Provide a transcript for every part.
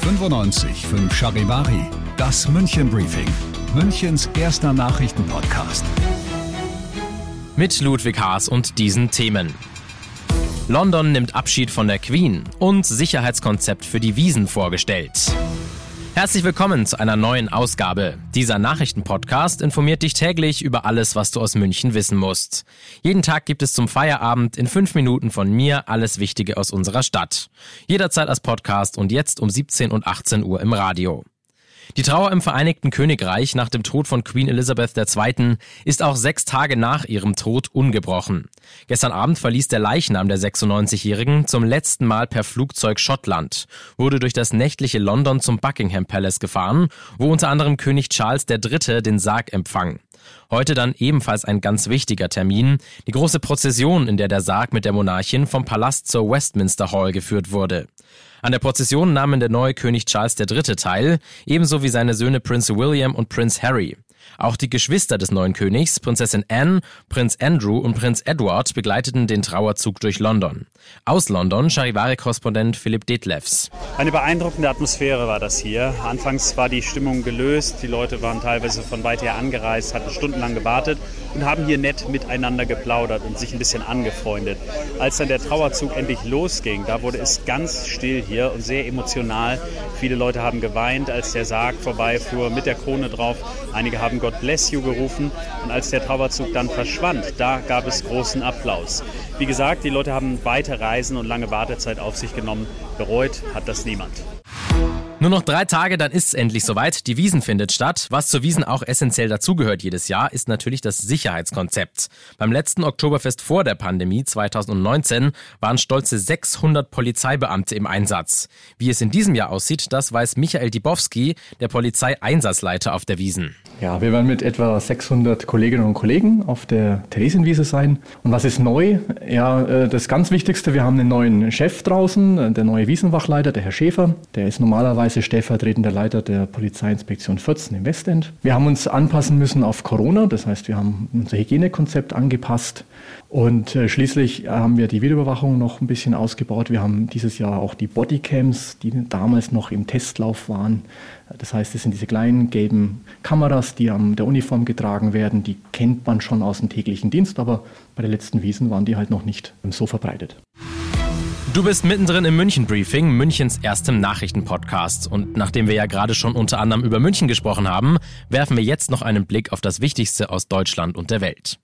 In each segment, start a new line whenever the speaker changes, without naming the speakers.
95 5 Charivari, das München Briefing, Münchens erster Nachrichtenpodcast.
Mit Ludwig Haas und diesen Themen. London nimmt Abschied von der Queen und Sicherheitskonzept für die Wiesen vorgestellt. Herzlich willkommen zu einer neuen Ausgabe. Dieser Nachrichtenpodcast informiert dich täglich über alles, was du aus München wissen musst. Jeden Tag gibt es zum Feierabend in fünf Minuten von mir alles Wichtige aus unserer Stadt. Jederzeit als Podcast und jetzt um 17 und 18 Uhr im Radio. Die Trauer im Vereinigten Königreich nach dem Tod von Queen Elizabeth II. ist auch sechs Tage nach ihrem Tod ungebrochen. Gestern Abend verließ der Leichnam der 96-Jährigen zum letzten Mal per Flugzeug Schottland, wurde durch das nächtliche London zum Buckingham Palace gefahren, wo unter anderem König Charles III. den Sarg empfang. Heute dann ebenfalls ein ganz wichtiger Termin, die große Prozession, in der der Sarg mit der Monarchin vom Palast zur Westminster Hall geführt wurde. An der Prozession nahmen der neue König Charles III. teil, ebenso wie seine Söhne Prince William und Prince Harry. Auch die Geschwister des neuen Königs, Prinzessin Anne, Prinz Andrew und Prinz Edward, begleiteten den Trauerzug durch London. Aus London Charivari-Korrespondent Philipp Detlefs.
Eine beeindruckende Atmosphäre war das hier. Anfangs war die Stimmung gelöst, die Leute waren teilweise von weit her angereist, hatten stundenlang gewartet und haben hier nett miteinander geplaudert und sich ein bisschen angefreundet. Als dann der Trauerzug endlich losging, da wurde es ganz still hier und sehr emotional. Viele Leute haben geweint, als der Sarg vorbeifuhr mit der Krone drauf. Einige haben God bless you gerufen und als der Trauerzug dann verschwand, da gab es großen Applaus. Wie gesagt, die Leute haben weite Reisen und lange Wartezeit auf sich genommen. Bereut hat das niemand.
Nur noch drei Tage, dann ist es endlich soweit. Die Wiesen findet statt. Was zur Wiesen auch essentiell dazugehört jedes Jahr, ist natürlich das Sicherheitskonzept. Beim letzten Oktoberfest vor der Pandemie 2019 waren stolze 600 Polizeibeamte im Einsatz. Wie es in diesem Jahr aussieht, das weiß Michael Dibowski, der Polizeieinsatzleiter auf der Wiesen.
Ja, wir werden mit etwa 600 Kolleginnen und Kollegen auf der Theresienwiese sein. Und was ist neu? Ja, äh, das ganz Wichtigste, wir haben einen neuen Chef draußen, äh, der neue Wiesenwachleiter, der Herr Schäfer. Der ist normalerweise stellvertretender Leiter der Polizeiinspektion 14 im Westend. Wir haben uns anpassen müssen auf Corona, das heißt, wir haben unser Hygienekonzept angepasst. Und äh, schließlich haben wir die Videoüberwachung noch ein bisschen ausgebaut. Wir haben dieses Jahr auch die Bodycams, die damals noch im Testlauf waren. Das heißt, es sind diese kleinen gelben Kameras, die an der Uniform getragen werden. Die kennt man schon aus dem täglichen Dienst, aber bei den letzten Wiesen waren die halt noch nicht so verbreitet.
Du bist mittendrin im München Briefing, Münchens erstem Nachrichtenpodcast. Und nachdem wir ja gerade schon unter anderem über München gesprochen haben, werfen wir jetzt noch einen Blick auf das Wichtigste aus Deutschland und der Welt.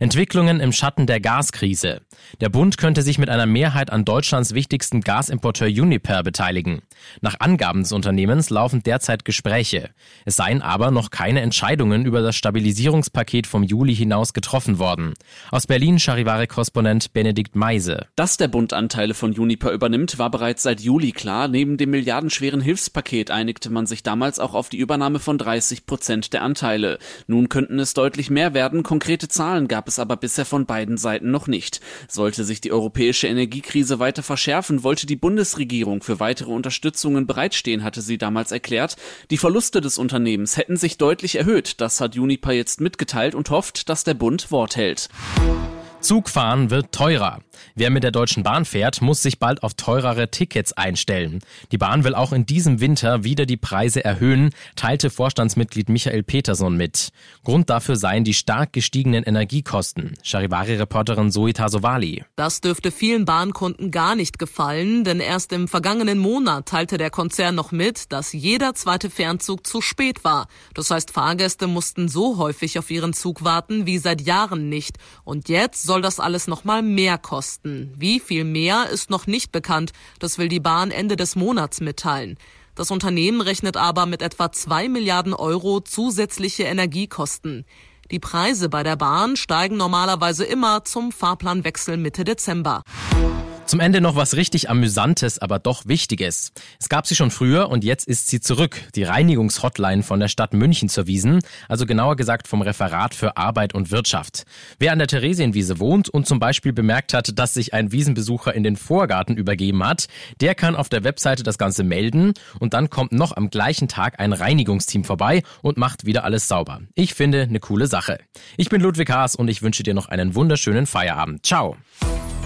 Entwicklungen im Schatten der Gaskrise. Der Bund könnte sich mit einer Mehrheit an Deutschlands wichtigsten Gasimporteur Uniper beteiligen. Nach Angaben des Unternehmens laufen derzeit Gespräche. Es seien aber noch keine Entscheidungen über das Stabilisierungspaket vom Juli hinaus getroffen worden. Aus Berlin Charivari-Korrespondent Benedikt Meise.
Dass der Bund Anteile von Uniper übernimmt, war bereits seit Juli klar. Neben dem milliardenschweren Hilfspaket einigte man sich damals auch auf die Übernahme von 30 Prozent der Anteile. Nun könnten es deutlich mehr werden. Konkrete Zahlen gab es aber bisher von beiden Seiten noch nicht. Sollte sich die europäische Energiekrise weiter verschärfen, wollte die Bundesregierung für weitere Unterstützungen bereitstehen, hatte sie damals erklärt. Die Verluste des Unternehmens hätten sich deutlich erhöht. Das hat Uniper jetzt mitgeteilt und hofft, dass der Bund Wort hält.
Zugfahren wird teurer. Wer mit der Deutschen Bahn fährt, muss sich bald auf teurere Tickets einstellen. Die Bahn will auch in diesem Winter wieder die Preise erhöhen, teilte Vorstandsmitglied Michael Peterson mit. Grund dafür seien die stark gestiegenen Energiekosten. Charivari-Reporterin Zoe Tasovali.
Das dürfte vielen Bahnkunden gar nicht gefallen, denn erst im vergangenen Monat teilte der Konzern noch mit, dass jeder zweite Fernzug zu spät war. Das heißt, Fahrgäste mussten so häufig auf ihren Zug warten wie seit Jahren nicht. Und jetzt soll das alles noch mal mehr kosten. Wie viel mehr ist noch nicht bekannt. Das will die Bahn Ende des Monats mitteilen. Das Unternehmen rechnet aber mit etwa zwei Milliarden Euro zusätzliche Energiekosten. Die Preise bei der Bahn steigen normalerweise immer zum Fahrplanwechsel Mitte Dezember.
Zum Ende noch was richtig Amüsantes, aber doch Wichtiges. Es gab sie schon früher und jetzt ist sie zurück. Die Reinigungshotline von der Stadt München zur Wiesen, also genauer gesagt vom Referat für Arbeit und Wirtschaft. Wer an der Theresienwiese wohnt und zum Beispiel bemerkt hat, dass sich ein Wiesenbesucher in den Vorgarten übergeben hat, der kann auf der Webseite das Ganze melden und dann kommt noch am gleichen Tag ein Reinigungsteam vorbei und macht wieder alles sauber. Ich finde eine coole Sache. Ich bin Ludwig Haas und ich wünsche dir noch einen wunderschönen Feierabend. Ciao.